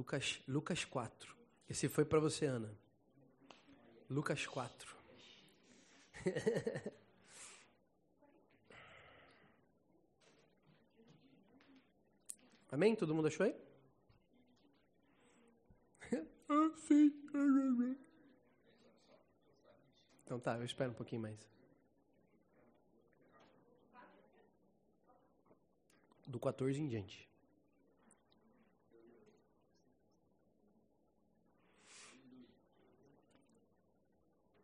Lucas, Lucas 4. Esse foi para você, Ana. Lucas 4. Amém? Todo mundo achou aí? ah, sim. Então tá, eu espero um pouquinho mais. Do 14 em diante.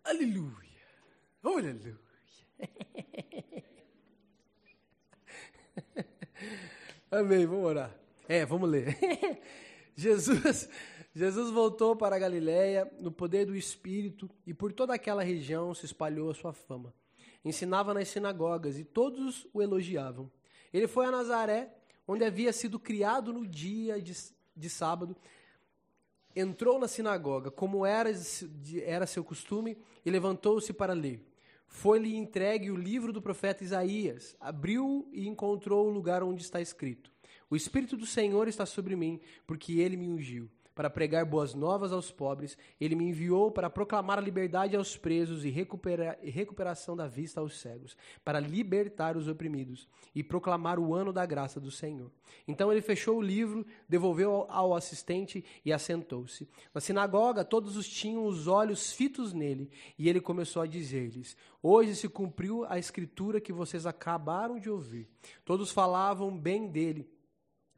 Aleluia. Aleluia. Amém, vamos orar. É, vamos ler. Jesus, Jesus voltou para a Galiléia no poder do Espírito e por toda aquela região se espalhou a sua fama. Ensinava nas sinagogas e todos o elogiavam. Ele foi a Nazaré, onde havia sido criado no dia de, de sábado. Entrou na sinagoga, como era, era seu costume, e levantou-se para ler. Foi-lhe entregue o livro do profeta Isaías. Abriu e encontrou o lugar onde está escrito: O Espírito do Senhor está sobre mim, porque ele me ungiu para pregar boas novas aos pobres, ele me enviou para proclamar a liberdade aos presos e, recupera, recuperação da vista aos cegos, para libertar os oprimidos e proclamar o ano da graça do Senhor. Então ele fechou o livro, devolveu ao, ao assistente e assentou-se. Na sinagoga, todos os tinham os olhos fitos nele, e ele começou a dizer-lhes: Hoje se cumpriu a escritura que vocês acabaram de ouvir. Todos falavam bem dele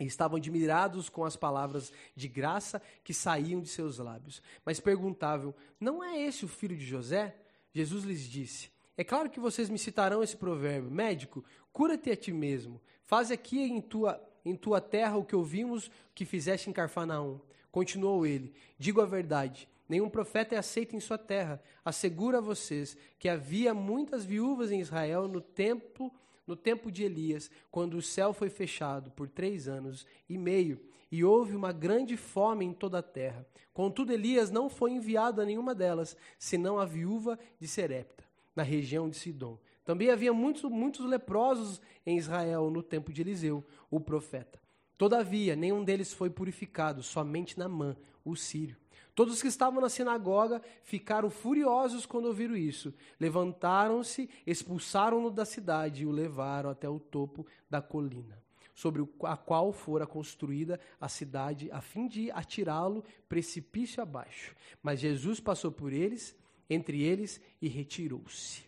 e estavam admirados com as palavras de graça que saíam de seus lábios. Mas perguntavam: Não é esse o filho de José? Jesus lhes disse: É claro que vocês me citarão esse provérbio: Médico, cura-te a ti mesmo. Faz aqui em tua, em tua terra o que ouvimos que fizeste em Carfanaum. Continuou ele: Digo a verdade. Nenhum profeta é aceito em sua terra. Asseguro a vocês que havia muitas viúvas em Israel no tempo no tempo de Elias, quando o céu foi fechado por três anos e meio, e houve uma grande fome em toda a terra. Contudo, Elias não foi enviado a nenhuma delas, senão a viúva de Serepta, na região de Sidom. Também havia muitos, muitos leprosos em Israel no tempo de Eliseu, o profeta. Todavia, nenhum deles foi purificado, somente Namã, o sírio. Todos os que estavam na sinagoga ficaram furiosos quando ouviram isso. Levantaram-se, expulsaram-no da cidade e o levaram até o topo da colina, sobre a qual fora construída a cidade, a fim de atirá-lo precipício abaixo. Mas Jesus passou por eles, entre eles, e retirou-se.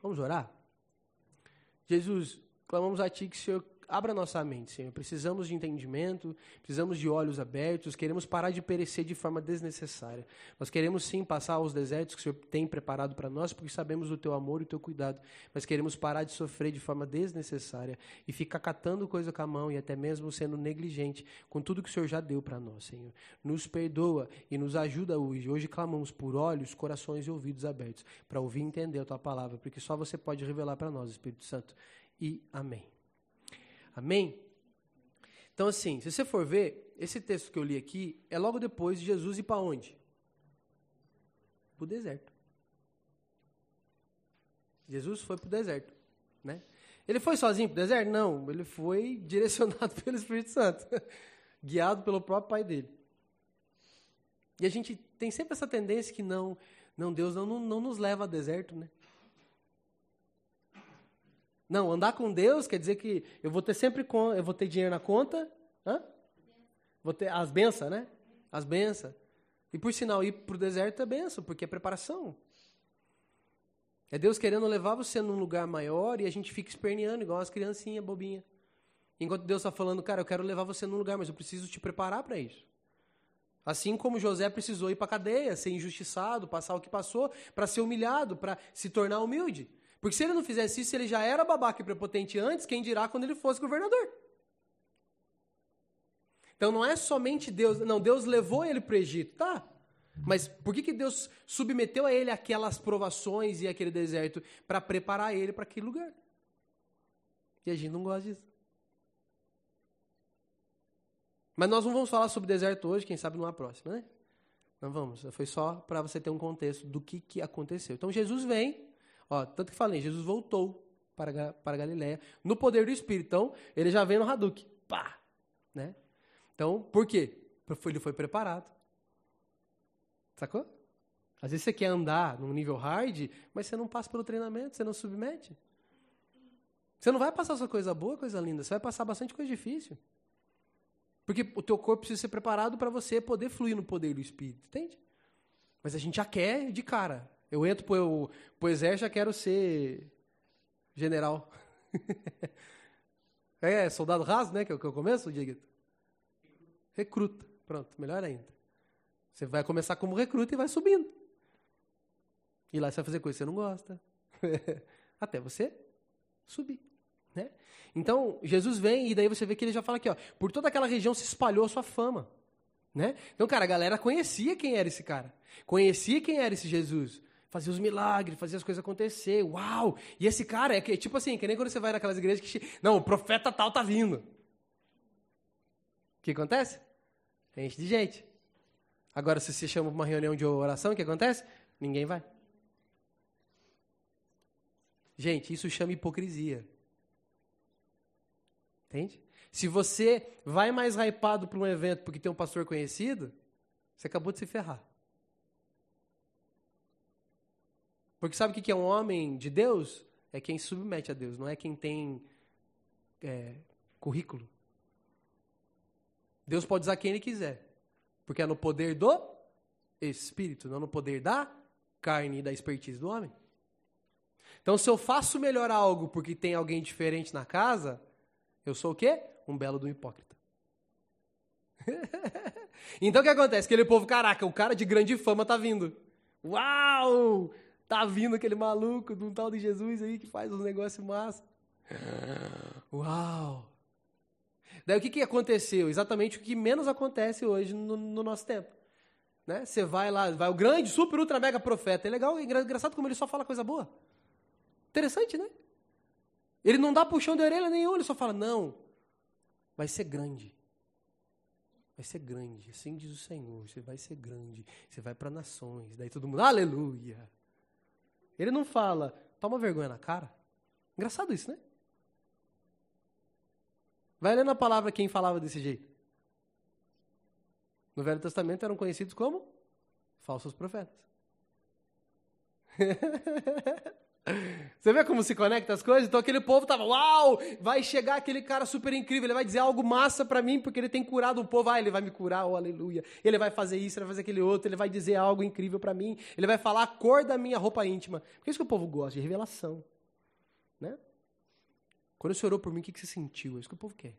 Vamos orar? Jesus, clamamos a Ti que o Senhor abra nossa mente, Senhor. Precisamos de entendimento, precisamos de olhos abertos, queremos parar de perecer de forma desnecessária. Nós queremos sim passar aos desertos que o Senhor tem preparado para nós, porque sabemos do teu amor e do teu cuidado, mas queremos parar de sofrer de forma desnecessária e ficar catando coisa com a mão e até mesmo sendo negligente com tudo que o Senhor já deu para nós, Senhor. Nos perdoa e nos ajuda hoje. Hoje clamamos por olhos, corações e ouvidos abertos para ouvir e entender a tua palavra, porque só você pode revelar para nós, Espírito Santo. E amém. Amém? Então, assim, se você for ver, esse texto que eu li aqui é logo depois de Jesus ir para onde? Para o deserto. Jesus foi para o deserto. Né? Ele foi sozinho para o deserto? Não, ele foi direcionado pelo Espírito Santo, guiado pelo próprio pai dele. E a gente tem sempre essa tendência que não, não Deus não, não, não nos leva ao deserto, né? Não, andar com Deus quer dizer que eu vou ter sempre eu vou ter dinheiro na conta, hã? Vou ter as bênçãos, né? As bênçãos. E por sinal, ir para o deserto é benção, porque é preparação. É Deus querendo levar você num lugar maior e a gente fica esperneando, igual as criancinhas bobinhas. Enquanto Deus está falando, cara, eu quero levar você num lugar, mas eu preciso te preparar para isso. Assim como José precisou ir para a cadeia, ser injustiçado, passar o que passou, para ser humilhado, para se tornar humilde. Porque se ele não fizesse isso, ele já era babaca e prepotente antes, quem dirá quando ele fosse governador. Então não é somente Deus, não, Deus levou ele para o Egito, tá? Mas por que, que Deus submeteu a ele aquelas provações e aquele deserto? Para preparar ele para aquele lugar. E a gente não gosta disso. Mas nós não vamos falar sobre deserto hoje, quem sabe numa próxima, né? Não vamos. Foi só para você ter um contexto do que, que aconteceu. Então Jesus vem, Ó, tanto que falei, Jesus voltou para, para Galiléia no poder do Espírito. Então, ele já vem no Hadouken. Pá! Né? Então, por quê? Ele foi preparado. Sacou? Às vezes você quer andar num nível hard, mas você não passa pelo treinamento, você não submete. Você não vai passar só coisa boa, coisa linda, você vai passar bastante coisa difícil. Porque o teu corpo precisa ser preparado para você poder fluir no poder do Espírito, entende? Mas a gente já quer de cara. Eu entro pro, pro exército já quero ser general. é, soldado raso, né? Que é o que eu começo, Diego? Recruta. Pronto, melhor ainda. Você vai começar como recruta e vai subindo. E lá você vai fazer coisa que você não gosta. Até você subir. Né? Então, Jesus vem e daí você vê que ele já fala aqui, ó, por toda aquela região se espalhou a sua fama. Né? Então, cara, a galera conhecia quem era esse cara. Conhecia quem era esse Jesus. Fazia os milagres, fazia as coisas acontecer. Uau! E esse cara é que, tipo assim, que nem quando você vai naquelas igrejas que. Não, o profeta tal tá vindo. O que acontece? Enche de gente. Agora, se você chama para uma reunião de oração, o que acontece? Ninguém vai. Gente, isso chama hipocrisia. Entende? Se você vai mais hypado para um evento porque tem um pastor conhecido, você acabou de se ferrar. Porque sabe o que é um homem de Deus? É quem submete a Deus, não é quem tem é, currículo. Deus pode usar quem ele quiser. Porque é no poder do Espírito, não no poder da carne e da expertise do homem. Então, se eu faço melhor algo porque tem alguém diferente na casa, eu sou o quê? Um belo do hipócrita. então o que acontece? Aquele povo, caraca, o cara de grande fama tá vindo. Uau! Tá vindo aquele maluco de um tal de Jesus aí que faz uns negócios massa. Uau! Daí o que, que aconteceu? Exatamente o que menos acontece hoje no, no nosso tempo. Né? Você vai lá, vai o grande, super, ultra, mega profeta. É legal, é engraçado como ele só fala coisa boa. Interessante, né? Ele não dá puxão de orelha nenhum, ele só fala, não, vai ser grande. Vai ser grande, assim diz o Senhor, você vai ser grande, você vai para nações. Daí todo mundo, aleluia. Ele não fala, toma vergonha na cara. Engraçado isso, né? Vai lendo a palavra quem falava desse jeito. No Velho Testamento eram conhecidos como falsos profetas. Você vê como se conecta as coisas? Então aquele povo tava, uau, vai chegar aquele cara super incrível, ele vai dizer algo massa para mim, porque ele tem curado o povo. Ah, ele vai me curar, oh aleluia. Ele vai fazer isso, ele vai fazer aquele outro, ele vai dizer algo incrível para mim. Ele vai falar a cor da minha roupa íntima. Por isso que o povo gosta de revelação. Né? Quando você orou por mim, o que você sentiu? É isso que o povo quer.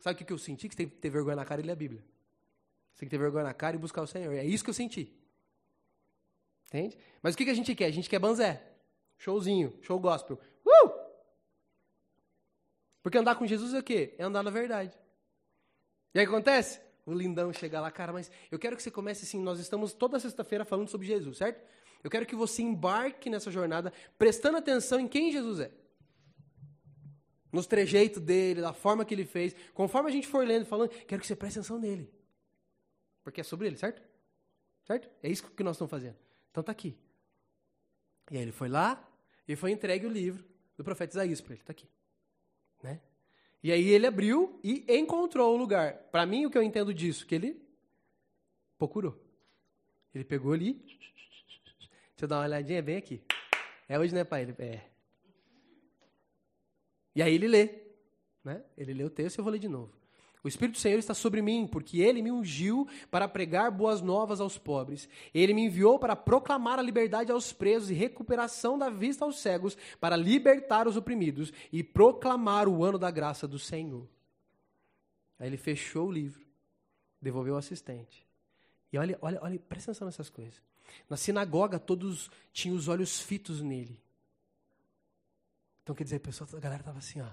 Sabe o que eu senti? Que você tem que ter vergonha na cara e ler a Bíblia. Você tem que ter vergonha na cara e buscar o Senhor. É isso que eu senti. Entende? Mas o que a gente quer? A gente quer banzé. Showzinho, show gospel. Uh! Porque andar com Jesus é o quê? É andar na verdade. E aí acontece? O lindão chega lá, cara, mas eu quero que você comece assim, nós estamos toda sexta-feira falando sobre Jesus, certo? Eu quero que você embarque nessa jornada prestando atenção em quem Jesus é. Nos trejeitos dele, da forma que ele fez. Conforme a gente for lendo, falando, quero que você preste atenção nele. Porque é sobre ele, certo? Certo? É isso que nós estamos fazendo. Então tá aqui. E aí ele foi lá, e foi entregue o livro do profeta Isaías para ele. Está aqui. Né? E aí ele abriu e encontrou o lugar. Para mim, o que eu entendo disso? Que ele procurou. Ele pegou ali. Deixa eu dar uma olhadinha bem aqui. É hoje, né, pai? Ele, é. E aí ele lê. Né? Ele lê o texto e eu vou ler de novo. O Espírito do Senhor está sobre mim, porque ele me ungiu para pregar boas novas aos pobres. Ele me enviou para proclamar a liberdade aos presos e recuperação da vista aos cegos, para libertar os oprimidos e proclamar o ano da graça do Senhor. Aí ele fechou o livro, devolveu ao assistente. E olha, olha, olha, presta atenção nessas coisas. Na sinagoga, todos tinham os olhos fitos nele. Então, quer dizer, a, pessoa, a galera estava assim, ó,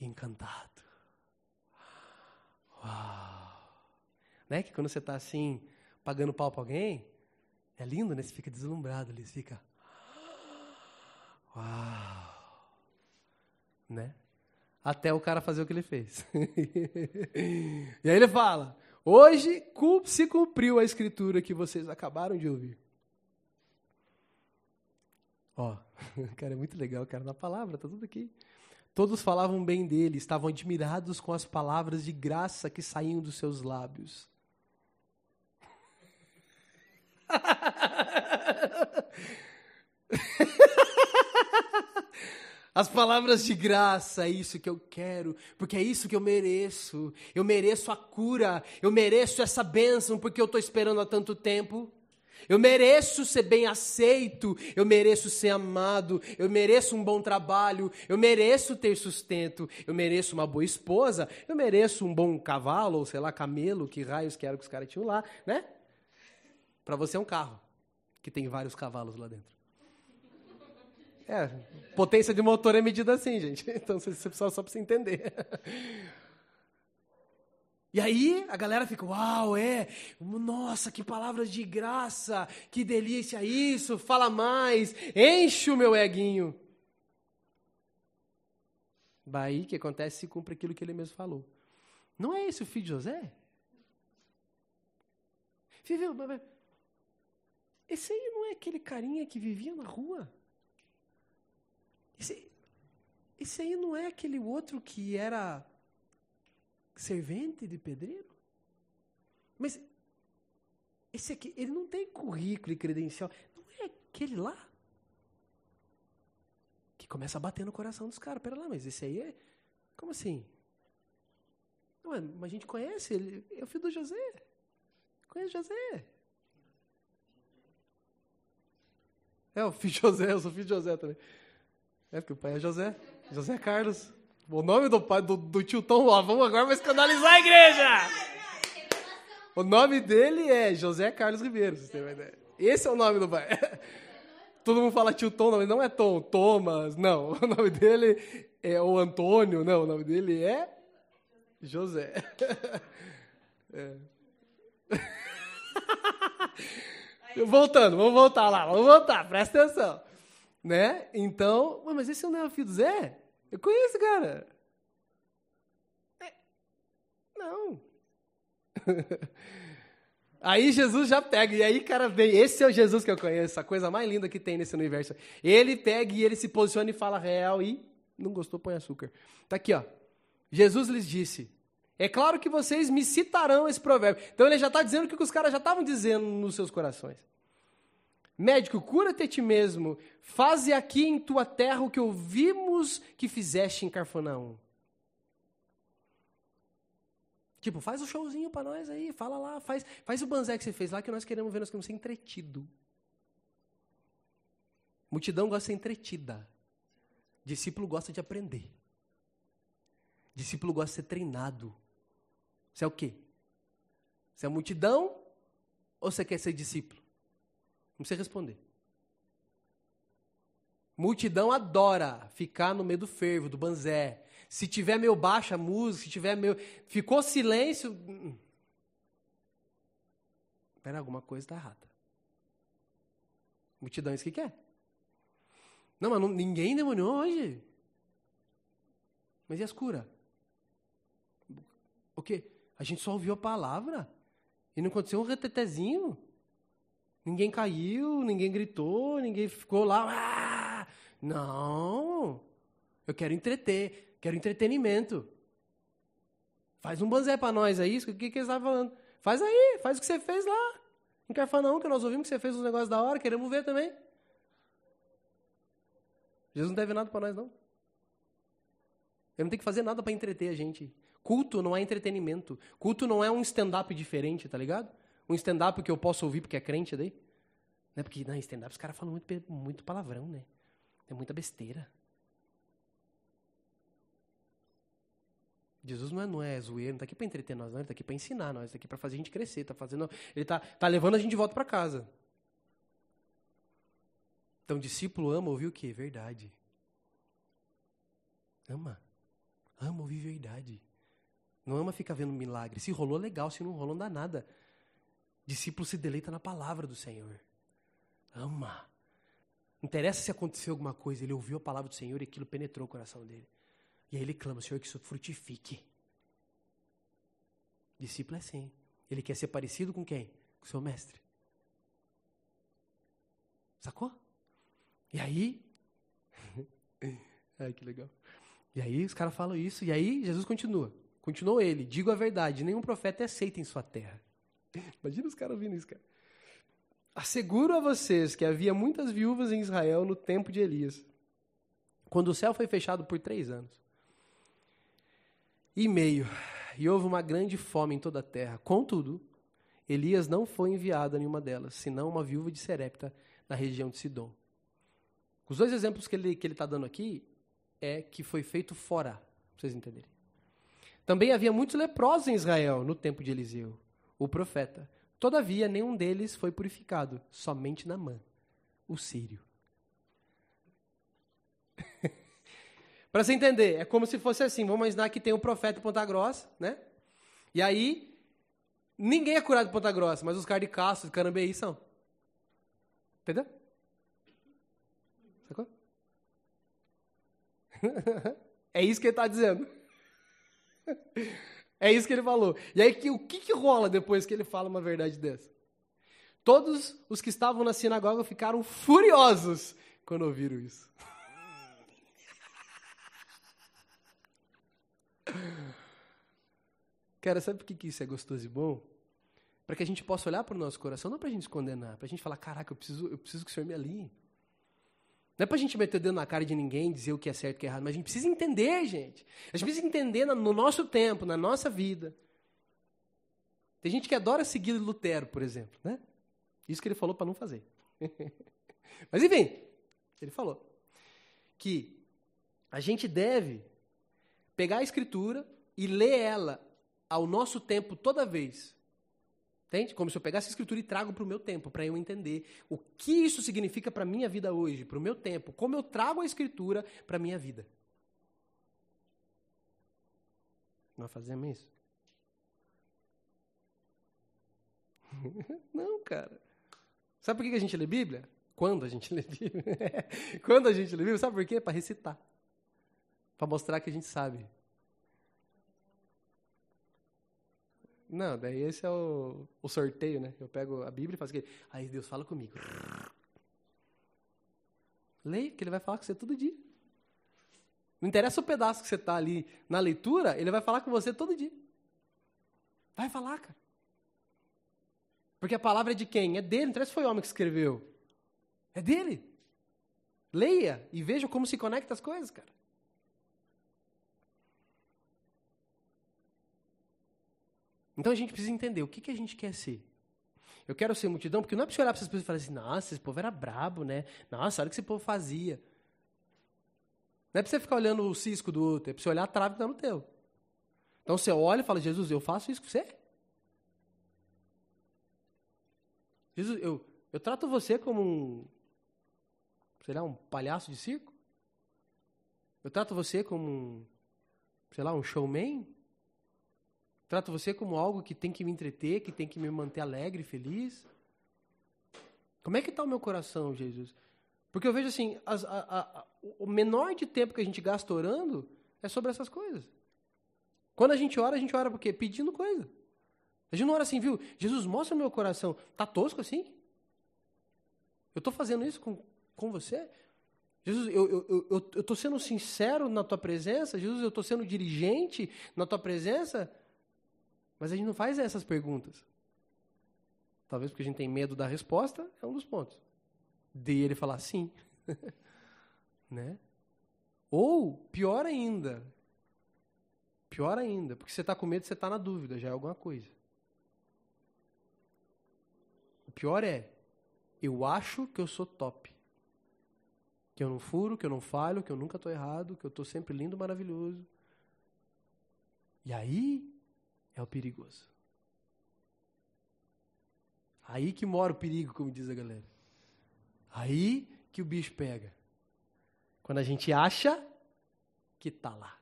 encantado. Uau! Né? Que quando você está assim, pagando pau para alguém, é lindo, né? Você fica deslumbrado ali, fica. Uau! Né? Até o cara fazer o que ele fez. e aí ele fala: Hoje se cumpriu a escritura que vocês acabaram de ouvir. Ó, cara, é muito legal, cara, na palavra, tá tudo aqui. Todos falavam bem dele, estavam admirados com as palavras de graça que saíam dos seus lábios. As palavras de graça, é isso que eu quero, porque é isso que eu mereço. Eu mereço a cura, eu mereço essa bênção, porque eu estou esperando há tanto tempo. Eu mereço ser bem aceito, eu mereço ser amado, eu mereço um bom trabalho, eu mereço ter sustento, eu mereço uma boa esposa, eu mereço um bom cavalo, ou sei lá, camelo, que raios que era que os caras tinham lá, né? Para você é um carro, que tem vários cavalos lá dentro. É, potência de motor é medida assim, gente. Então você precisa só para você entender. E aí a galera fica, uau, é, nossa, que palavras de graça, que delícia isso, fala mais, enche o meu eguinho. Daí que acontece se cumpre aquilo que ele mesmo falou. Não é esse o filho de José? Viveu, esse aí não é aquele carinha que vivia na rua? Esse, esse aí não é aquele outro que era servente de pedreiro? Mas esse aqui, ele não tem currículo e credencial. Não é aquele lá? Que começa a bater no coração dos caras. Pera lá, mas esse aí é. Como assim? Mas a gente conhece ele. É o filho do José. Conhece José. É, o filho de José, eu sou filho de José também. É, porque o pai é José. José Carlos. O nome do pai do, do tio Tom, ó, vamos agora vai escandalizar a igreja! O nome dele é José Carlos Ribeiro, uma ideia. Esse é o nome do pai. Todo mundo fala tio Tom, não, não é Tom, Thomas, não. O nome dele é o Antônio, não, o nome dele é José. É. Voltando, vamos voltar lá, vamos voltar, presta atenção. Né? Então, mas esse não é o filho do Zé? Eu conheço, cara. É, não. Aí Jesus já pega, e aí, cara, vem. Esse é o Jesus que eu conheço, a coisa mais linda que tem nesse universo. Ele pega e ele se posiciona e fala real e não gostou, põe açúcar. Tá aqui, ó. Jesus lhes disse: É claro que vocês me citarão esse provérbio. Então ele já está dizendo o que os caras já estavam dizendo nos seus corações. Médico, cura-te a ti mesmo. Faze aqui em tua terra o que ouvimos que fizeste em Carfonaum. Tipo, faz o um showzinho para nós aí, fala lá, faz, faz o banzé que você fez lá que nós queremos ver, nós queremos ser entretido. Multidão gosta de ser entretida. Discípulo gosta de aprender. Discípulo gosta de ser treinado. Você é o quê? Você é multidão ou você quer ser discípulo? Não precisa responder. Multidão adora ficar no meio do fervo, do banzé. Se tiver meio baixa a música, se tiver meio. Ficou silêncio. Hum. Pera, alguma coisa está errada. Multidão é isso que quer. Não, mas não, ninguém demoniou hoje. Mas e as curas? O quê? A gente só ouviu a palavra. E não aconteceu um retetezinho. Ninguém caiu, ninguém gritou, ninguém ficou lá. Ah! Não. Eu quero entreter, quero entretenimento. Faz um banzé para nós aí, o que, que eles estavam falando? Faz aí, faz o que você fez lá. Não quer falar não, que nós ouvimos que você fez uns negócios da hora, queremos ver também. Jesus não deve nada para nós, não. Ele não tem que fazer nada para entreter a gente. Culto não é entretenimento. Culto não é um stand-up diferente, tá ligado? Um stand-up que eu posso ouvir porque é crente daí? É porque na stand-up os caras falam muito, muito palavrão, né? É muita besteira. Jesus não é, não é zoeiro, não está aqui para entreter nós, não, ele está aqui para ensinar nós, está aqui para fazer a gente crescer, tá fazendo, ele está tá levando a gente de volta para casa. Então, discípulo ama ouvir o quê? Verdade. Ama. Ama ouvir verdade. Não ama ficar vendo milagre. Se rolou, legal. Se não rolou, não dá nada. Discípulo se deleita na palavra do Senhor. Ama. Interessa se aconteceu alguma coisa, ele ouviu a palavra do Senhor e aquilo penetrou o coração dele. E aí ele clama, Senhor, que isso frutifique. Discípulo é assim. Ele quer ser parecido com quem? Com seu mestre. Sacou? E aí. Ai, que legal. E aí os caras falam isso, e aí Jesus continua. Continuou ele, digo a verdade, nenhum profeta é aceito em sua terra. Imagina os caras ouvindo isso, cara. Asseguro a vocês que havia muitas viúvas em Israel no tempo de Elias, quando o céu foi fechado por três anos e meio, e houve uma grande fome em toda a terra. Contudo, Elias não foi enviado a nenhuma delas, senão uma viúva de Serepta, na região de Sidom. Os dois exemplos que ele está que ele tá dando aqui é que foi feito fora, para vocês entenderem. Também havia muitos leprosos em Israel no tempo de Eliseu, o profeta. Todavia, nenhum deles foi purificado, somente Namã, o sírio. Para você entender, é como se fosse assim, vamos imaginar que tem um profeta em Ponta Grossa, né? E aí, ninguém é curado em Ponta Grossa, mas os caras de Castro, de Carambeí são. Entendeu? Sacou? é isso que ele está dizendo. É isso que ele falou. E aí, que, o que, que rola depois que ele fala uma verdade dessa? Todos os que estavam na sinagoga ficaram furiosos quando ouviram isso. Cara, sabe por que isso é gostoso e bom? Para que a gente possa olhar para o nosso coração, não para a gente se condenar, para a gente falar: caraca, eu preciso, eu preciso que o Senhor me alinhe. Não é para a gente meter o dedo na cara de ninguém, dizer o que é certo e o que é errado, mas a gente precisa entender, gente. A gente precisa entender no nosso tempo, na nossa vida. Tem gente que adora seguir Lutero, por exemplo, né? Isso que ele falou para não fazer. mas enfim, ele falou que a gente deve pegar a escritura e ler ela ao nosso tempo toda vez. Entende? Como se eu pegasse a escritura e trago para o meu tempo, para eu entender o que isso significa para a minha vida hoje, para o meu tempo, como eu trago a escritura para a minha vida. Nós fazemos isso? Não, cara. Sabe por que a gente lê Bíblia? Quando a gente lê Bíblia? Quando a gente lê Bíblia, sabe por quê? Para recitar. Para mostrar que a gente sabe. Não, daí esse é o, o sorteio, né? Eu pego a Bíblia e faço aquele. Aí Deus fala comigo. Leia, que ele vai falar com você todo dia. Não interessa o pedaço que você está ali na leitura, ele vai falar com você todo dia. Vai falar, cara. Porque a palavra é de quem? É dele, não interessa se foi homem que escreveu. É dele. Leia e veja como se conecta as coisas, cara. Então a gente precisa entender o que, que a gente quer ser. Eu quero ser multidão, porque não é para você olhar para essas pessoas e falar assim, nossa, esse povo era brabo, né? Nossa, olha o que esse povo fazia. Não é para você ficar olhando o cisco do outro, é para você olhar a trave que está no teu. Então você olha e fala, Jesus, eu faço isso com você? Jesus, eu, eu trato você como um, sei lá, um palhaço de circo? Eu trato você como um, sei lá, um showman? Trato você como algo que tem que me entreter, que tem que me manter alegre, feliz? Como é que está o meu coração, Jesus? Porque eu vejo assim, as, a, a, o menor de tempo que a gente gasta orando é sobre essas coisas. Quando a gente ora, a gente ora por quê? Pedindo coisa. A gente não ora assim, viu? Jesus, mostra o meu coração. Tá tosco assim? Eu estou fazendo isso com, com você? Jesus, eu estou eu, eu, eu sendo sincero na tua presença? Jesus, eu estou sendo dirigente na tua presença? Mas a gente não faz essas perguntas. Talvez porque a gente tem medo da resposta, é um dos pontos. De ele falar sim. né? Ou, pior ainda, pior ainda, porque você está com medo, você está na dúvida, já é alguma coisa. O pior é, eu acho que eu sou top. Que eu não furo, que eu não falho, que eu nunca estou errado, que eu estou sempre lindo, maravilhoso. E aí, é o perigoso. Aí que mora o perigo, como diz a galera. Aí que o bicho pega. Quando a gente acha que tá lá.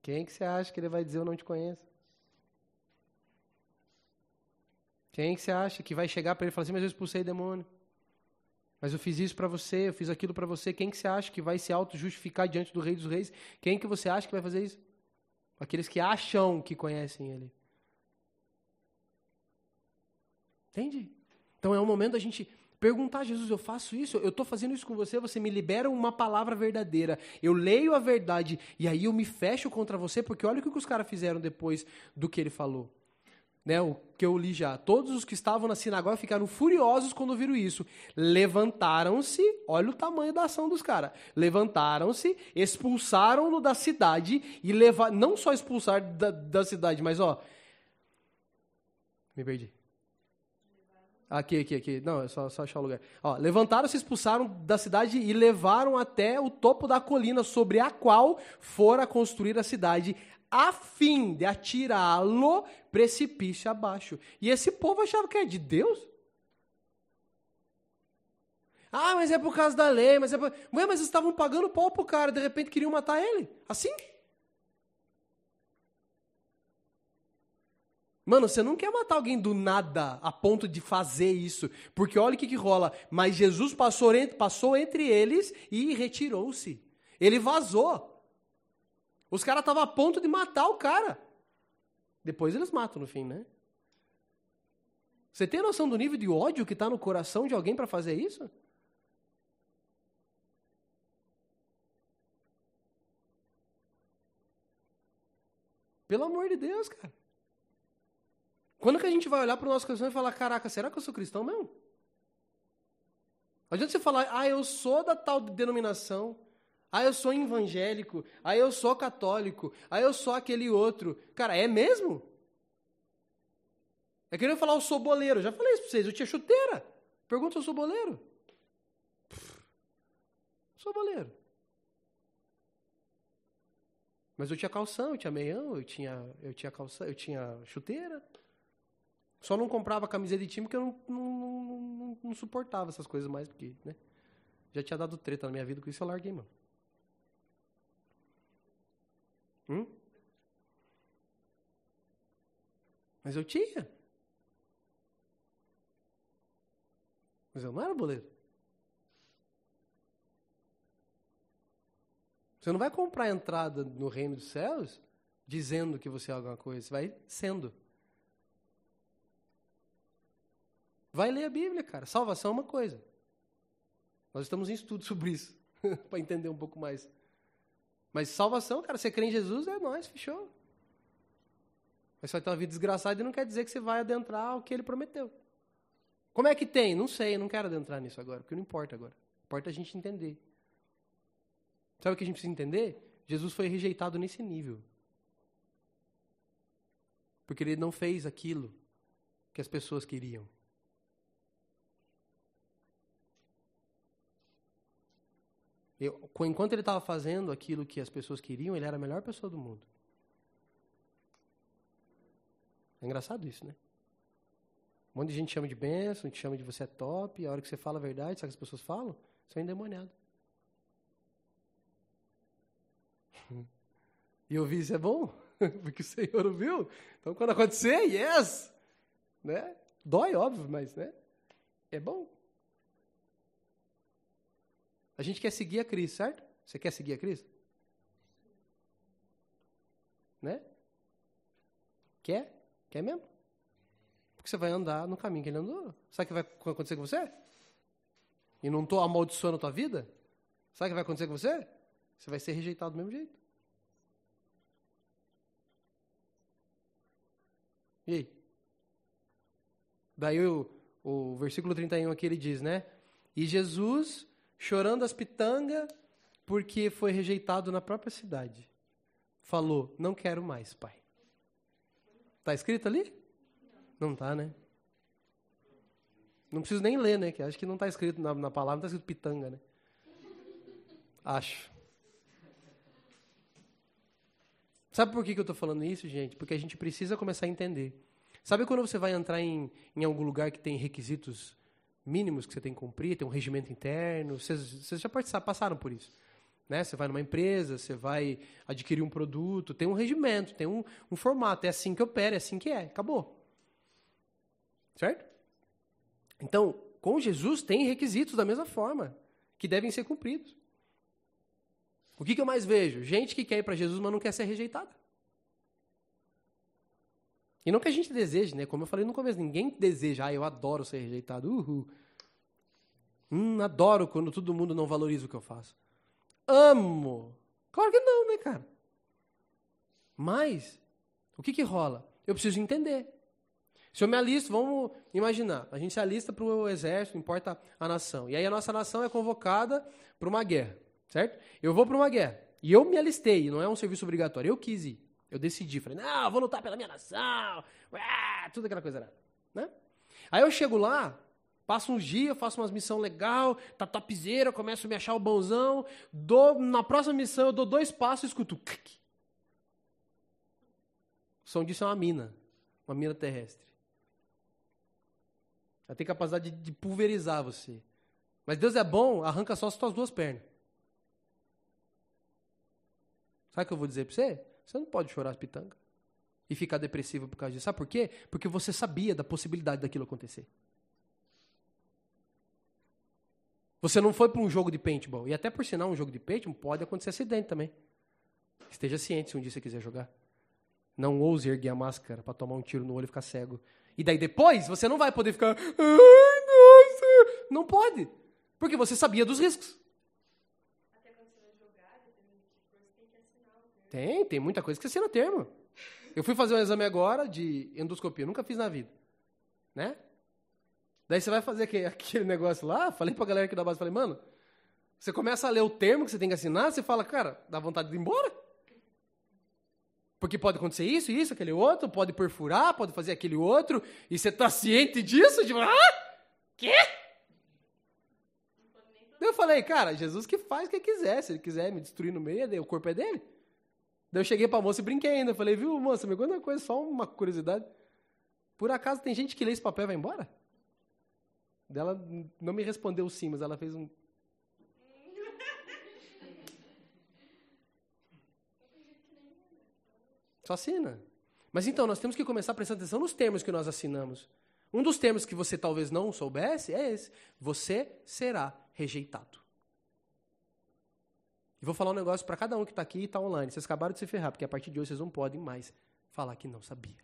Quem que você acha que ele vai dizer eu não te conheço? Quem que você acha que vai chegar para ele e falar assim, mas eu expulsei demônio? Mas eu fiz isso para você, eu fiz aquilo para você. Quem que você acha que vai se auto-justificar diante do Rei dos Reis? Quem que você acha que vai fazer isso? Aqueles que acham que conhecem Ele. Entende? Então é um momento da gente Perguntar a Jesus, eu faço isso? Eu estou fazendo isso com você? Você me libera uma palavra verdadeira. Eu leio a verdade e aí eu me fecho contra você, porque olha o que os caras fizeram depois do que ele falou. Né, o que eu li já. Todos os que estavam na sinagoga ficaram furiosos quando viram isso. Levantaram-se, olha o tamanho da ação dos caras. Levantaram-se, expulsaram-no da cidade e levaram. Não só expulsar da, da cidade, mas ó. Me perdi. Aqui, aqui, aqui. Não, é só, só achar o lugar. Levantaram-se, expulsaram da cidade e levaram até o topo da colina sobre a qual fora construir a cidade, a fim de atirá-lo precipício abaixo. E esse povo achava que é de Deus? Ah, mas é por causa da lei, mas é por... Ué, mas estavam pagando pau pro cara, de repente queriam matar ele. Assim? Mano, você não quer matar alguém do nada a ponto de fazer isso. Porque olha o que, que rola. Mas Jesus passou, passou entre eles e retirou-se. Ele vazou. Os caras estavam a ponto de matar o cara. Depois eles matam no fim, né? Você tem noção do nível de ódio que está no coração de alguém para fazer isso? Pelo amor de Deus, cara. Quando que a gente vai olhar para o nosso coração e falar, caraca, será que eu sou cristão mesmo? Não adianta você falar, ah, eu sou da tal denominação, ah, eu sou evangélico, ah, eu sou católico, ah, eu sou aquele outro. Cara, é mesmo? É querendo falar, eu sou boleiro. Já falei isso para vocês, eu tinha chuteira. Pergunta se eu sou boleiro. Pff, sou boleiro. Mas eu tinha calção, eu tinha meião, eu tinha, eu tinha calção, eu tinha chuteira. Só não comprava camisa de time porque eu não, não, não, não, suportava essas coisas mais, porque, né? Já tinha dado treta na minha vida com isso, eu larguei, mano. Hum? Mas eu tinha. Mas eu não era boleiro. Você não vai comprar entrada no reino dos céus dizendo que você é alguma coisa, você vai sendo. Vai ler a Bíblia, cara. Salvação é uma coisa. Nós estamos em estudo sobre isso, para entender um pouco mais. Mas salvação, cara, você crê em Jesus, é nós, fechou. Mas vai ter uma vida desgraçada e não quer dizer que você vai adentrar o que ele prometeu. Como é que tem? Não sei, não quero adentrar nisso agora, porque não importa agora. Importa a gente entender. Sabe o que a gente precisa entender? Jesus foi rejeitado nesse nível. Porque ele não fez aquilo que as pessoas queriam. Eu, enquanto ele estava fazendo aquilo que as pessoas queriam, ele era a melhor pessoa do mundo. É engraçado isso, né? Um monte de gente chama de bênção, te chama de você é top, e a hora que você fala a verdade, sabe o que as pessoas falam? Você é endemoniado. E eu vi isso é bom, porque o Senhor ouviu. Então quando acontecer, yes! Né? Dói, óbvio, mas né? é bom. A gente quer seguir a Cristo, certo? Você quer seguir a Cristo? Né? Quer? Quer mesmo? Porque você vai andar no caminho que ele andou. Sabe o que vai acontecer com você? E não estou amaldiçoando a tua vida? Sabe o que vai acontecer com você? Você vai ser rejeitado do mesmo jeito. E aí? Daí o, o versículo 31 aqui ele diz, né? E Jesus chorando as pitangas porque foi rejeitado na própria cidade. Falou: Não quero mais, pai. Tá escrito ali? Não tá, né? Não preciso nem ler, né? Que acho que não está escrito na, na palavra, não está escrito pitanga, né? Acho. Sabe por que, que eu estou falando isso, gente? Porque a gente precisa começar a entender. Sabe quando você vai entrar em, em algum lugar que tem requisitos mínimos que você tem que cumprir, tem um regimento interno. Vocês, vocês já passaram por isso. Né? Você vai numa empresa, você vai adquirir um produto, tem um regimento, tem um, um formato. É assim que opera, é assim que é. Acabou. Certo? Então, com Jesus tem requisitos da mesma forma, que devem ser cumpridos. O que, que eu mais vejo? Gente que quer ir para Jesus, mas não quer ser rejeitada. E não que a gente deseje, né? Como eu falei no começo, ninguém deseja, ah, eu adoro ser rejeitado, uhul. Hum, adoro quando todo mundo não valoriza o que eu faço. Amo. Claro que não, né, cara? Mas, o que que rola? Eu preciso entender. Se eu me alisto, vamos imaginar, a gente se alista para o exército, importa a nação. E aí a nossa nação é convocada para uma guerra, certo? Eu vou para uma guerra. E eu me alistei, não é um serviço obrigatório. Eu quis ir. Eu decidi, falei, não, vou lutar pela minha nação. Tudo aquela coisa, né? Aí eu chego lá, passo uns dias, faço umas missões legal, tá topzera, começo a me achar o bonzão, dou, na próxima missão eu dou dois passos e escuto. O som disso é uma mina, uma mina terrestre. Ela tem capacidade de, de pulverizar você. Mas Deus é bom, arranca só as suas duas pernas. Sabe o que eu vou dizer para você? Você não pode chorar as pitangas e ficar depressivo por causa disso. Sabe por quê? Porque você sabia da possibilidade daquilo acontecer. Você não foi para um jogo de paintball. E até por sinal, um jogo de paintball pode acontecer acidente também. Esteja ciente se um dia você quiser jogar. Não ouse erguer a máscara para tomar um tiro no olho e ficar cego. E daí depois você não vai poder ficar. Ai, nossa! Não pode. Porque você sabia dos riscos. Até quando você vai jogar, dependendo do que tem que assinar o termo. Tem, tem muita coisa que assina termo. Eu fui fazer um exame agora de endoscopia, nunca fiz na vida. Né? Daí você vai fazer aquele negócio lá, falei pra galera aqui da base, falei, mano, você começa a ler o termo que você tem que assinar, você fala, cara, dá vontade de ir embora. Porque pode acontecer isso, isso, aquele outro, pode perfurar, pode fazer aquele outro, e você tá ciente disso? Tipo, ah, quê? Eu falei, cara, Jesus que faz o que quiser, se ele quiser me destruir no meio, o corpo é dele. Daí eu cheguei pra moça e brinquei ainda, falei, viu, moça, me conta uma coisa, só uma curiosidade. Por acaso tem gente que lê esse papel e vai embora? Ela não me respondeu sim, mas ela fez um. Só assina. Mas então, nós temos que começar a prestar atenção nos termos que nós assinamos. Um dos termos que você talvez não soubesse é esse: você será rejeitado. E vou falar um negócio para cada um que está aqui e está online. Vocês acabaram de se ferrar, porque a partir de hoje vocês não podem mais falar que não sabia.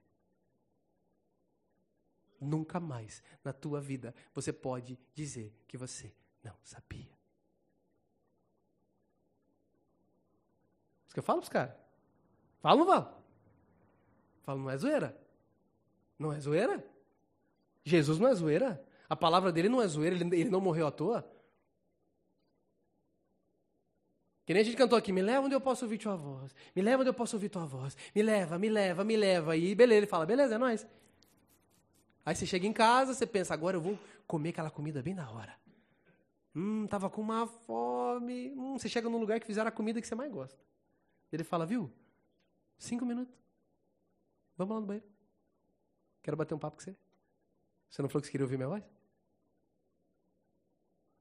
Nunca mais na tua vida você pode dizer que você não sabia. Isso que eu falo para os caras. Fala ou não fala? Fala, não é zoeira. Não é zoeira? Jesus não é zoeira. A palavra dele não é zoeira, ele, ele não morreu à toa. Que nem a gente cantou aqui, me leva onde eu posso ouvir tua voz. Me leva onde eu posso ouvir tua voz. Me leva, me leva, me leva. E beleza, ele fala, beleza, é nóis. Aí você chega em casa, você pensa, agora eu vou comer aquela comida bem na hora. Hum, tava com uma fome. Hum, você chega num lugar que fizeram a comida que você mais gosta. Ele fala, viu? Cinco minutos. Vamos lá no banheiro. Quero bater um papo com você. Você não falou que você queria ouvir minha voz?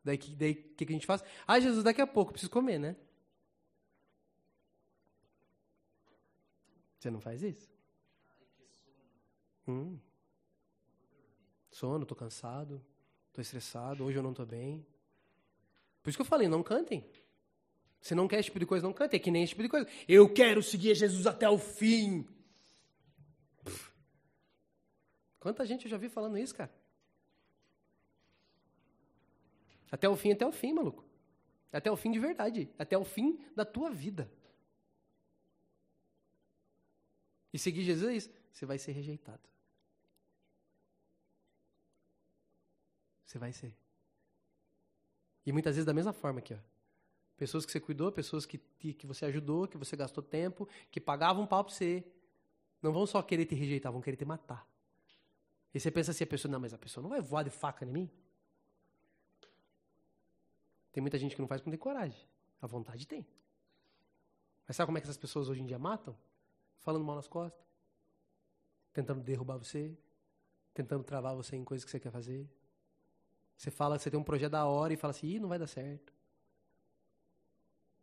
Daí o que, daí, que, que a gente faz? Ah, Jesus, daqui a pouco, preciso comer, né? Você não faz isso? Hum sono, estou cansado, estou estressado, hoje eu não estou bem. Por isso que eu falei, não cantem. Se não quer esse tipo de coisa, não cante. É que nem esse tipo de coisa. Eu quero seguir Jesus até o fim. Quanta gente eu já vi falando isso, cara? Até o fim, até o fim, maluco. Até o fim de verdade. Até o fim da tua vida. E seguir Jesus, você vai ser rejeitado. Você vai ser. E muitas vezes da mesma forma aqui, ó. Pessoas que você cuidou, pessoas que, que você ajudou, que você gastou tempo, que pagavam um pau pra você. Não vão só querer te rejeitar, vão querer te matar. E você pensa assim, a pessoa, não, mas a pessoa não vai voar de faca em mim. Tem muita gente que não faz porque não tem coragem. A vontade tem. Mas sabe como é que essas pessoas hoje em dia matam? Falando mal nas costas. Tentando derrubar você. Tentando travar você em coisas que você quer fazer. Você fala, você tem um projeto da hora e fala assim, Ih, não vai dar certo.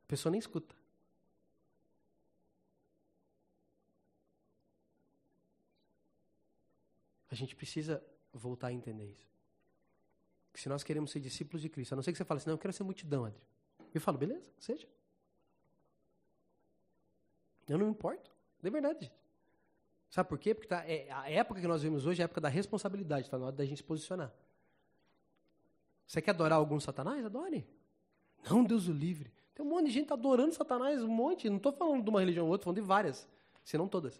A pessoa nem escuta. A gente precisa voltar a entender isso. Que se nós queremos ser discípulos de Cristo, a não ser que você fale assim, não, eu quero ser multidão, André. Eu falo, beleza, seja. Eu não me importo. De verdade. Sabe por quê? Porque tá, é, a época que nós vivemos hoje é a época da responsabilidade, está na hora da gente se posicionar. Você quer adorar algum satanás? Adore. Não, Deus o livre. Tem um monte de gente adorando satanás, um monte. Não estou falando de uma religião ou outra, falando de várias. Se não todas.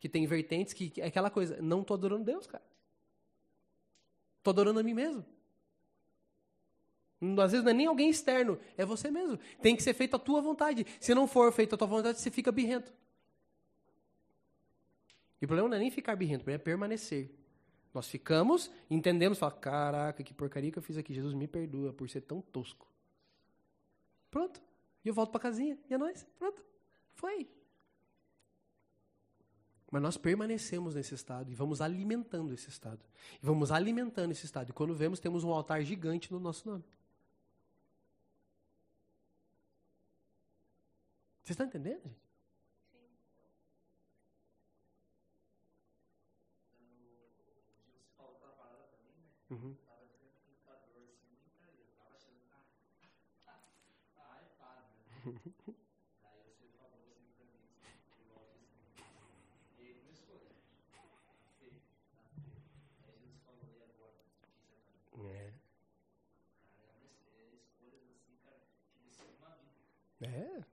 Que tem vertentes que é aquela coisa. Não estou adorando Deus, cara. Estou adorando a mim mesmo. Às vezes não é nem alguém externo, é você mesmo. Tem que ser feita a tua vontade. Se não for feita a tua vontade, você fica birrento. E o problema não é nem ficar birrento, o problema é permanecer. Nós ficamos, entendemos, falamos, caraca, que porcaria que eu fiz aqui. Jesus me perdoa por ser tão tosco. Pronto. E eu volto para casinha. E é nóis. Pronto. Foi. Mas nós permanecemos nesse estado e vamos alimentando esse estado. E vamos alimentando esse estado. E quando vemos, temos um altar gigante no nosso nome. Vocês estão entendendo, gente? Uhum. É. É.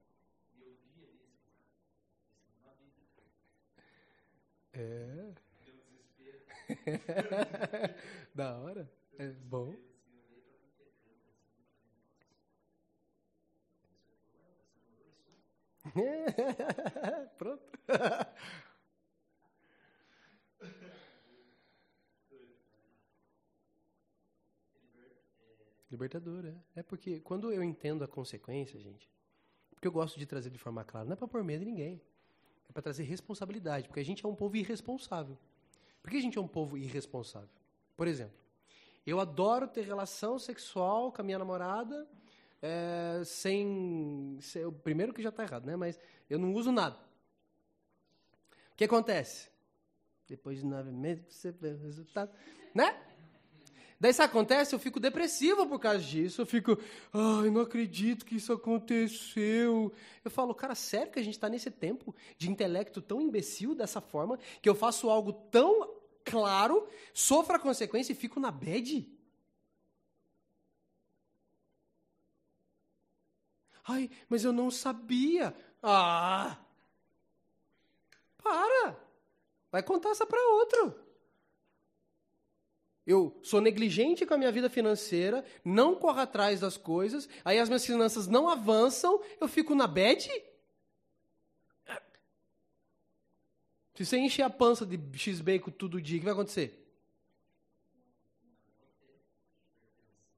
É. da hora. É bom. Pronto. Libertador, é. É porque quando eu entendo a consequência, gente, porque eu gosto de trazer de forma clara, não é para pôr medo em ninguém. É para trazer responsabilidade, porque a gente é um povo irresponsável. Por que a gente é um povo irresponsável? Por exemplo, eu adoro ter relação sexual com a minha namorada é, sem. o primeiro que já está errado, né? Mas eu não uso nada. O que acontece? Depois de nove meses você vê o resultado. Né? Daí isso acontece, eu fico depressivo por causa disso. Eu fico, ai, não acredito que isso aconteceu. Eu falo, cara, sério que a gente está nesse tempo de intelecto tão imbecil dessa forma, que eu faço algo tão claro, sofro a consequência e fico na bad? Ai, mas eu não sabia. Ah! Para! Vai contar essa para outro. Eu sou negligente com a minha vida financeira, não corro atrás das coisas, aí as minhas finanças não avançam, eu fico na bed. Se você encher a pança de x-bacon todo dia, o que vai acontecer?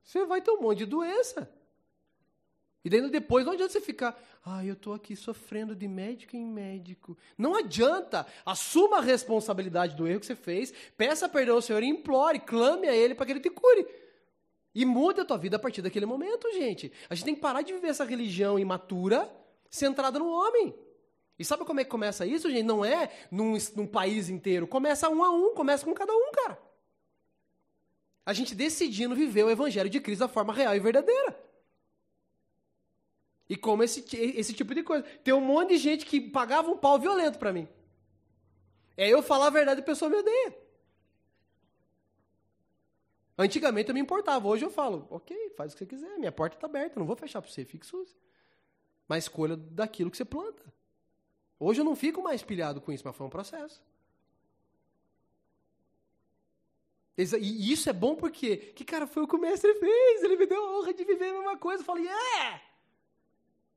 Você vai ter um monte de doença. E daí depois não adianta você ficar, ah, eu estou aqui sofrendo de médico em médico. Não adianta. Assuma a responsabilidade do erro que você fez, peça perdão ao Senhor e implore, clame a Ele para que Ele te cure. E mude a tua vida a partir daquele momento, gente. A gente tem que parar de viver essa religião imatura, centrada no homem. E sabe como é que começa isso, gente? Não é num, num país inteiro. Começa um a um, começa com cada um, cara. A gente decidindo viver o evangelho de Cristo da forma real e verdadeira. E como esse, esse tipo de coisa. Tem um monte de gente que pagava um pau violento para mim. É eu falar a verdade e a pessoa me odeia. Antigamente eu me importava, hoje eu falo, ok, faz o que você quiser, minha porta está aberta, não vou fechar para você, fique sujo. Mas escolha daquilo que você planta. Hoje eu não fico mais pilhado com isso, mas foi um processo. E isso é bom porque, que cara, foi o que o mestre fez, ele me deu a honra de viver a mesma coisa. Eu falei, é! Yeah!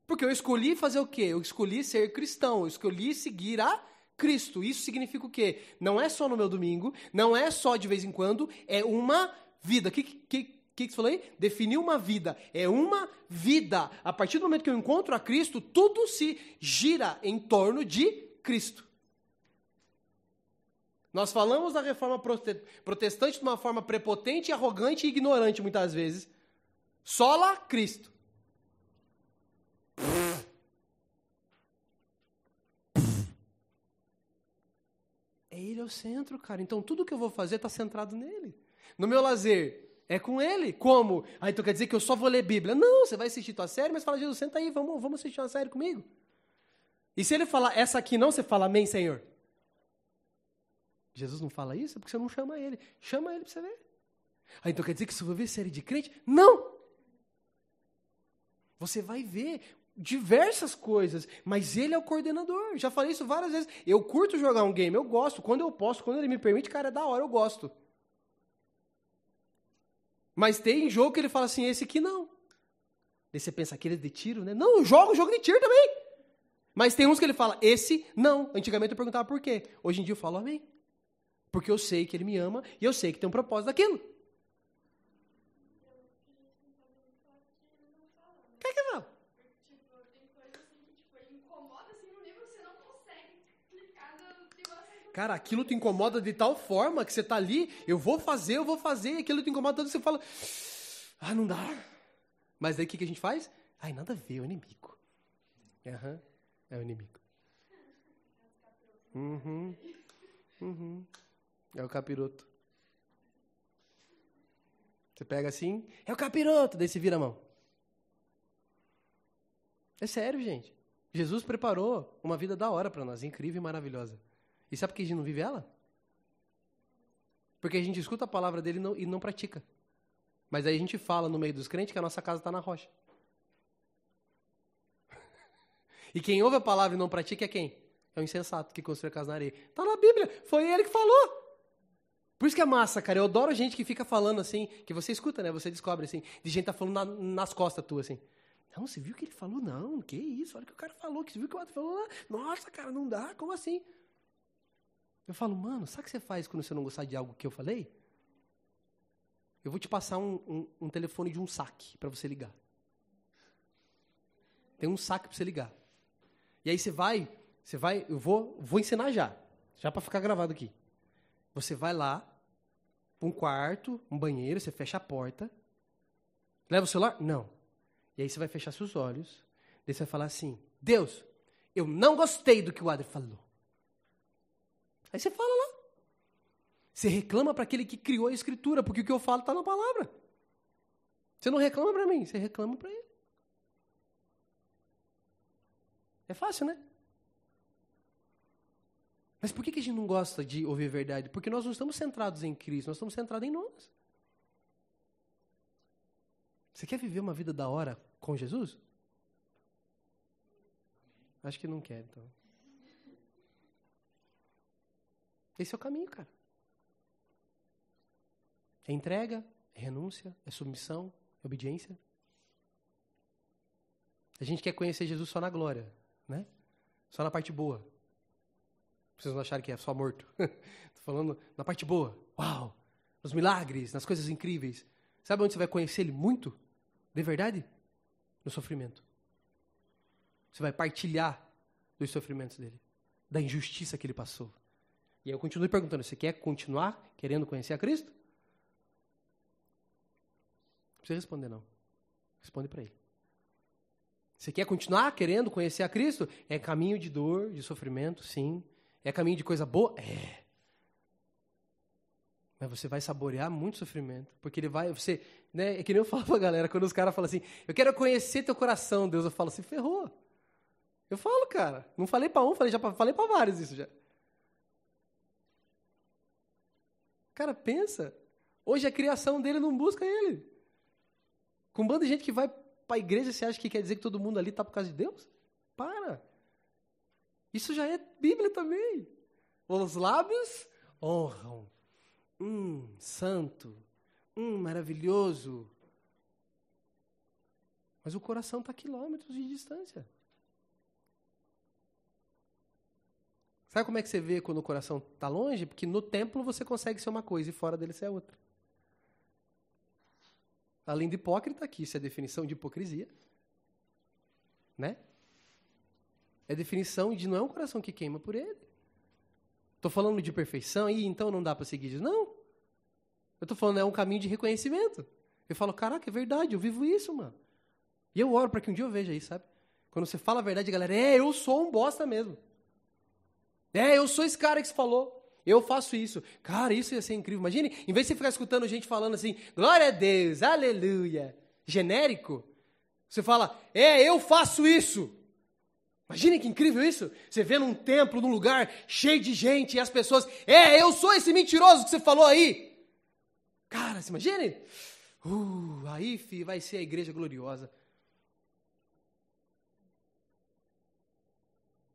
Porque eu escolhi fazer o quê? Eu escolhi ser cristão, eu escolhi seguir a Cristo. Isso significa o quê? Não é só no meu domingo, não é só de vez em quando, é uma vida. Que, que, que, que você falou aí? Definir uma vida. É uma vida. A partir do momento que eu encontro a Cristo, tudo se gira em torno de Cristo. Nós falamos da reforma protestante de uma forma prepotente, arrogante e ignorante, muitas vezes. Sola Cristo. É ele o centro, cara. Então tudo que eu vou fazer está centrado nele. No meu lazer, é com ele. Como? Ah, então quer dizer que eu só vou ler Bíblia? Não, você vai assistir tua série, mas fala, Jesus, senta aí, vamos, vamos assistir uma série comigo. E se ele falar essa aqui não, você fala amém, Senhor? Jesus não fala isso? É porque você não chama ele. Chama ele para você ver. Ah, então quer dizer que você vai ver série de crente? Não! Você vai ver diversas coisas, mas ele é o coordenador. Já falei isso várias vezes. Eu curto jogar um game, eu gosto. Quando eu posso, quando ele me permite, cara, é da hora, eu gosto. Mas tem jogo que ele fala assim, esse aqui não. Daí você pensa, aquele de tiro, né? Não, jogo jogo de tiro também. Mas tem uns que ele fala, esse não. Antigamente eu perguntava por quê. Hoje em dia eu falo amém. Porque eu sei que ele me ama e eu sei que tem um propósito daquilo. Cara, aquilo te incomoda de tal forma que você tá ali, eu vou fazer, eu vou fazer, e aquilo te incomoda tanto você fala, ah, não dá. Mas daí o que, que a gente faz? Ai, nada a ver, é o inimigo. Uhum, é o inimigo. Uhum, uhum. É o capiroto. Você pega assim, é o capiroto, daí você vira a mão. É sério, gente. Jesus preparou uma vida da hora para nós, incrível e maravilhosa. E sabe por que a gente não vive ela? Porque a gente escuta a palavra dele e não, pratica. Mas aí a gente fala no meio dos crentes que a nossa casa está na rocha. e quem ouve a palavra e não pratica é quem? É o insensato que construiu a casa na areia. Está na Bíblia, foi ele que falou. Por isso que é massa, cara. Eu adoro gente que fica falando assim, que você escuta, né? Você descobre assim, de gente tá falando na, nas costas tuas assim. Não, você viu o que ele falou? Não, que isso? Olha o que o cara falou, que você viu o que o outro falou? Nossa, cara, não dá, como assim? Eu falo, mano, sabe o que você faz quando você não gostar de algo que eu falei? Eu vou te passar um, um, um telefone de um saque para você ligar. Tem um saque para você ligar. E aí você vai, você vai, eu vou, vou ensinar já, já para ficar gravado aqui. Você vai lá, um quarto, um banheiro, você fecha a porta. Leva o celular? Não. E aí você vai fechar seus olhos. Daí você vai falar assim: Deus, eu não gostei do que o Adri falou. Aí você fala lá. Você reclama para aquele que criou a escritura, porque o que eu falo está na palavra. Você não reclama para mim, você reclama para ele. É fácil, né? Mas por que, a gente não gosta de ouvir verdade? Porque nós não estamos centrados em Cristo, nós estamos centrados em nós. Você quer viver uma vida da hora com Jesus? Acho que não quer, então. Esse é o caminho, cara. É entrega, é renúncia, é submissão, é obediência. A gente quer conhecer Jesus só na glória, né? Só na parte boa. Vocês não acharem que é só morto. Estou falando na parte boa. Uau! Nos milagres, nas coisas incríveis. Sabe onde você vai conhecer Ele muito? De verdade? No sofrimento. Você vai partilhar dos sofrimentos dele, da injustiça que ele passou, e eu continuo perguntando: você quer continuar querendo conhecer a Cristo? Não precisa responder, não. Responde para ele. Você quer continuar querendo conhecer a Cristo? É caminho de dor, de sofrimento, sim. É caminho de coisa boa? É. Mas você vai saborear muito sofrimento. Porque ele vai. Você, né, é que nem eu falo pra galera, quando os caras falam assim, eu quero conhecer teu coração, Deus, eu falo assim, ferrou. Eu falo, cara. Não falei para um, falei, já falei para vários isso já. Cara, pensa. Hoje a criação dele não busca ele. Com um bando de gente que vai para a igreja, você acha que quer dizer que todo mundo ali está por causa de Deus? Para. Isso já é Bíblia também. Os lábios honram. Hum, santo. Hum, maravilhoso. Mas o coração está a quilômetros de distância. Sabe como é que você vê quando o coração está longe? Porque no templo você consegue ser uma coisa e fora dele você é outra. Além de hipócrita, aqui isso é definição de hipocrisia. Né? É definição de não é um coração que queima por ele. Estou falando de perfeição e então não dá para seguir. Não. Eu estou falando é um caminho de reconhecimento. Eu falo, caraca, é verdade, eu vivo isso, mano. E eu oro para que um dia eu veja isso, sabe? Quando você fala a verdade, galera, é, eu sou um bosta mesmo. É, eu sou esse cara que você falou. Eu faço isso. Cara, isso ia ser incrível. Imagine, em vez de você ficar escutando gente falando assim, glória a Deus, aleluia, genérico, você fala, é, eu faço isso. Imagine que incrível isso. Você vê num templo, num lugar cheio de gente, e as pessoas, é, eu sou esse mentiroso que você falou aí. Cara, imagine? Uh, aí, fi, vai ser a igreja gloriosa.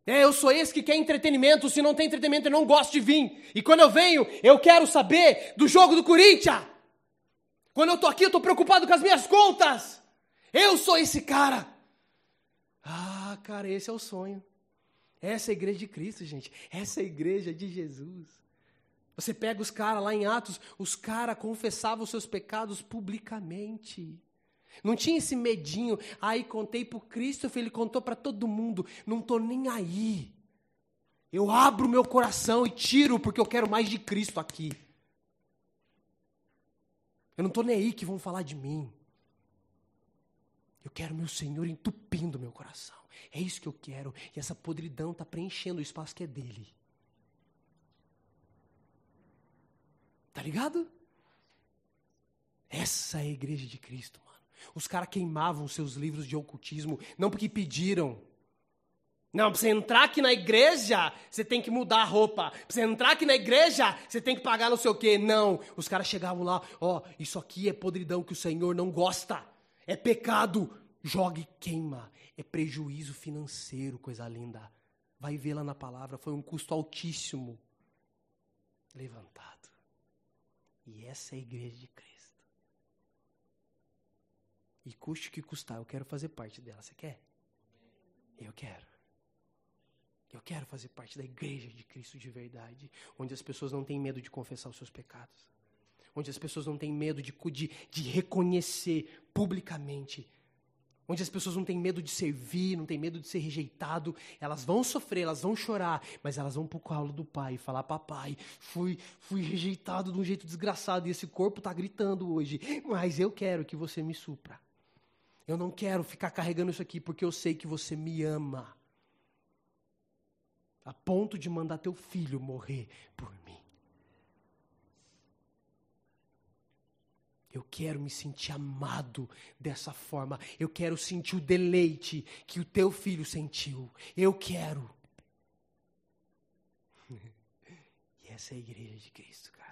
É, eu sou esse que quer entretenimento, se não tem entretenimento eu não gosto de vir. E quando eu venho, eu quero saber do jogo do Corinthians. Quando eu tô aqui, eu tô preocupado com as minhas contas. Eu sou esse cara. Ah, cara, esse é o sonho. Essa é a igreja de Cristo, gente. Essa é a igreja de Jesus. Você pega os caras lá em Atos, os caras confessavam os seus pecados publicamente. Não tinha esse medinho, aí contei para o Cristo, ele contou para todo mundo. Não estou nem aí. Eu abro meu coração e tiro porque eu quero mais de Cristo aqui. Eu não estou nem aí que vão falar de mim. Eu quero meu Senhor entupindo meu coração. É isso que eu quero. E essa podridão está preenchendo o espaço que é dele. Tá ligado? Essa é a igreja de Cristo. Os caras queimavam seus livros de ocultismo, não porque pediram. Não, para você entrar aqui na igreja, você tem que mudar a roupa. Para você entrar aqui na igreja, você tem que pagar não sei o quê. Não, os caras chegavam lá, ó, oh, isso aqui é podridão que o Senhor não gosta. É pecado. Joga e queima. É prejuízo financeiro, coisa linda. Vai lá na palavra, foi um custo altíssimo. Levantado. E essa é a igreja de Cristo. E custe o que custar, eu quero fazer parte dela. Você quer? Eu quero. Eu quero fazer parte da igreja de Cristo de verdade, onde as pessoas não têm medo de confessar os seus pecados, onde as pessoas não têm medo de, de, de reconhecer publicamente, onde as pessoas não têm medo de servir, não têm medo de ser rejeitado, elas vão sofrer, elas vão chorar, mas elas vão para o colo do pai e falar: Papai, fui, fui rejeitado de um jeito desgraçado e esse corpo está gritando hoje, mas eu quero que você me supra. Eu não quero ficar carregando isso aqui porque eu sei que você me ama. A ponto de mandar teu filho morrer por mim. Eu quero me sentir amado dessa forma. Eu quero sentir o deleite que o teu filho sentiu. Eu quero. e essa é a igreja de Cristo, cara.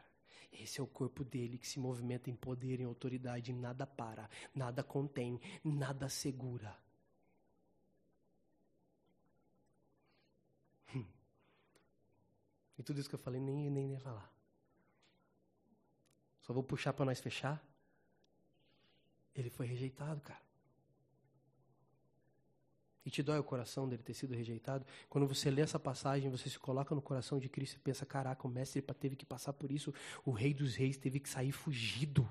Esse é o corpo dele que se movimenta em poder, em autoridade, nada para, nada contém, nada segura. Hum. E tudo isso que eu falei nem nem ia falar. Só vou puxar para nós fechar. Ele foi rejeitado, cara. E te dói o coração dele ter sido rejeitado. Quando você lê essa passagem, você se coloca no coração de Cristo e pensa: caraca, o mestre teve que passar por isso. O rei dos reis teve que sair fugido.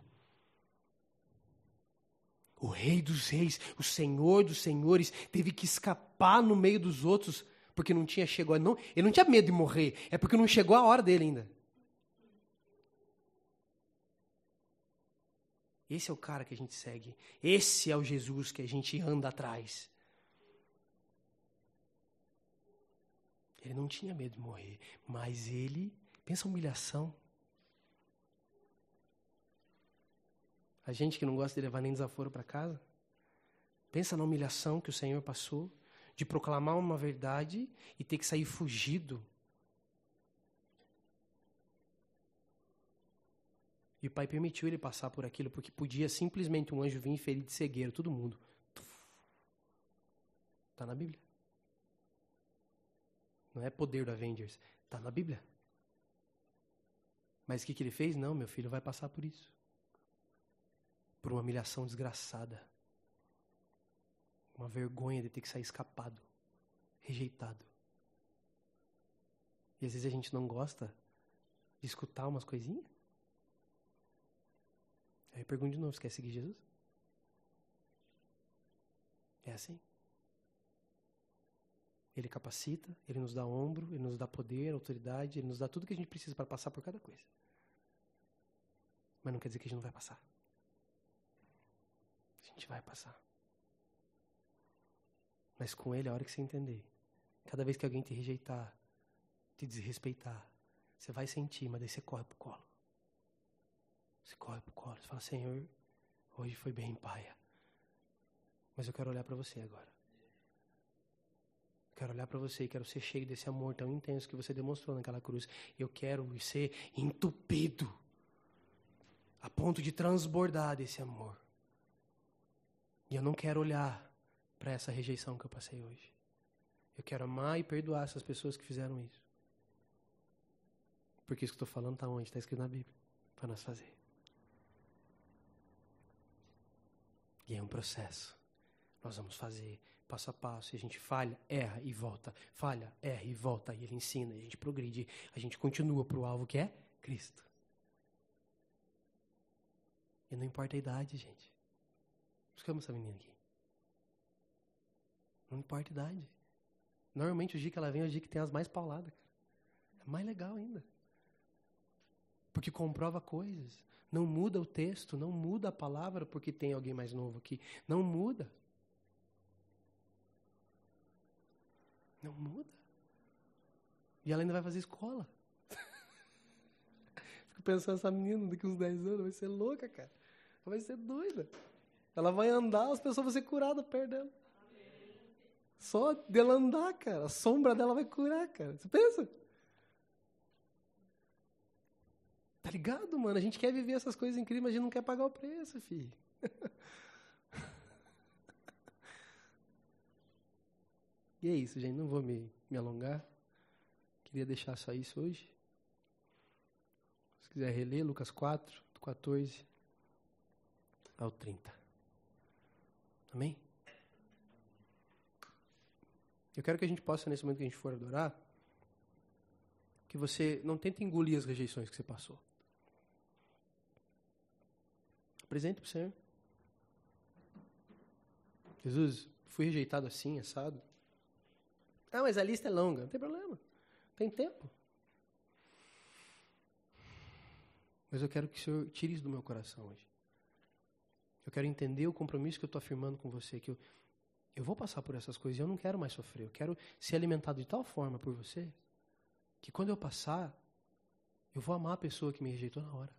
O rei dos reis, o senhor dos senhores, teve que escapar no meio dos outros, porque não tinha chegado. Não, ele não tinha medo de morrer, é porque não chegou a hora dele ainda. Esse é o cara que a gente segue. Esse é o Jesus que a gente anda atrás. Ele não tinha medo de morrer, mas ele, pensa a humilhação. A gente que não gosta de levar nem desaforo para casa, pensa na humilhação que o Senhor passou de proclamar uma verdade e ter que sair fugido. E o pai permitiu ele passar por aquilo, porque podia simplesmente um anjo vir e ferir de cegueiro todo mundo. Está na Bíblia. Não é poder do Avengers. Está na Bíblia. Mas o que, que ele fez? Não, meu filho vai passar por isso. Por uma humilhação desgraçada. Uma vergonha de ter que sair escapado. Rejeitado. E às vezes a gente não gosta de escutar umas coisinhas. Aí eu pergunto de novo: você quer seguir Jesus? É assim. Ele capacita, ele nos dá ombro, ele nos dá poder, autoridade, ele nos dá tudo que a gente precisa para passar por cada coisa. Mas não quer dizer que a gente não vai passar. A gente vai passar. Mas com ele, a hora que você entender, cada vez que alguém te rejeitar, te desrespeitar, você vai sentir, mas daí você corre pro colo. Você corre pro colo, você fala, Senhor, hoje foi bem paia. Mas eu quero olhar para você agora. Quero olhar para você e quero ser cheio desse amor tão intenso que você demonstrou naquela cruz. Eu quero ser entupido. a ponto de transbordar desse amor. E eu não quero olhar para essa rejeição que eu passei hoje. Eu quero amar e perdoar essas pessoas que fizeram isso. Porque isso que eu estou falando está onde? Está escrito na Bíblia. Para nós fazer. E é um processo. Nós vamos fazer passo a passo. E a gente falha, erra e volta. Falha, erra e volta. E ele ensina, a gente progride. A gente continua para o alvo que é Cristo. E não importa a idade, gente. Buscamos essa menina aqui. Não importa a idade. Normalmente o dia que ela vem é o dia que tem as mais pauladas. É mais legal ainda. Porque comprova coisas. Não muda o texto, não muda a palavra porque tem alguém mais novo aqui. Não muda. Não muda. E ela ainda vai fazer escola. Fico pensando, essa menina daqui uns 10 anos vai ser louca, cara. Vai ser doida. Ela vai andar, as pessoas vão ser curadas perto dela. Só dela andar, cara. A sombra dela vai curar, cara. Você pensa? Tá ligado, mano? A gente quer viver essas coisas incríveis, mas a gente não quer pagar o preço, filho. e é isso, gente. Não vou me, me alongar. Queria deixar só isso hoje. Se quiser reler, Lucas 4, do 14 ao 30. Amém? Eu quero que a gente possa, nesse momento que a gente for adorar, que você não tente engolir as rejeições que você passou. Apresente para o Senhor. Jesus, fui rejeitado assim, assado. Ah, mas a lista é longa. Não tem problema. Tem tempo. Mas eu quero que o Senhor tire isso do meu coração hoje. Eu quero entender o compromisso que eu estou afirmando com você, que eu, eu vou passar por essas coisas e eu não quero mais sofrer. Eu quero ser alimentado de tal forma por você que quando eu passar, eu vou amar a pessoa que me rejeitou na hora.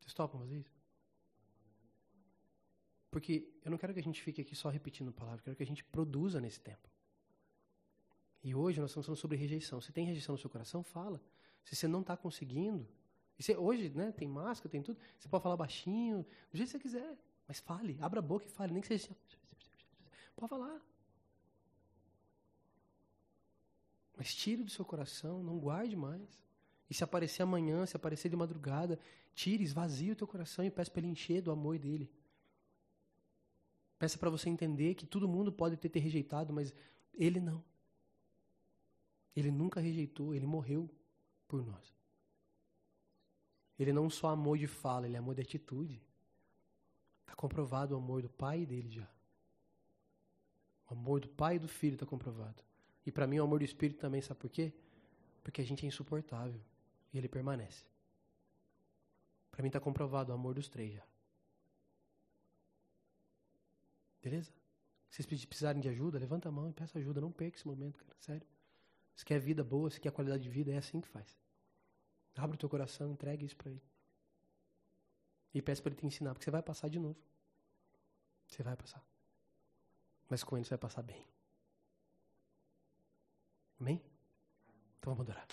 Vocês topam fazer isso? Porque eu não quero que a gente fique aqui só repetindo palavras, eu quero que a gente produza nesse tempo. E hoje nós estamos falando sobre rejeição. Se tem rejeição no seu coração, fala. Se você não está conseguindo, você, hoje né, tem máscara, tem tudo, você pode falar baixinho, do jeito que você quiser, mas fale, abra a boca e fale, nem que seja. Pode falar. Mas tire do seu coração, não guarde mais. E se aparecer amanhã, se aparecer de madrugada, tire, esvazie o teu coração e peça para ele encher do amor dele. Peça para você entender que todo mundo pode ter te rejeitado, mas ele não. Ele nunca rejeitou, ele morreu por nós. Ele não só amou de fala, ele amou de atitude. Está comprovado o amor do pai dele já. O amor do pai e do filho está comprovado. E para mim o amor do espírito também, sabe por quê? Porque a gente é insuportável e ele permanece. Para mim está comprovado o amor dos três já. Beleza? Se vocês precisarem de ajuda, levanta a mão e peça ajuda. Não perca esse momento, cara. Sério. Se quer vida boa, se quer qualidade de vida, é assim que faz. Abre o teu coração, entregue isso para ele. E peça para ele te ensinar, porque você vai passar de novo. Você vai passar. Mas com ele você vai passar bem. Amém? Então vamos adorar.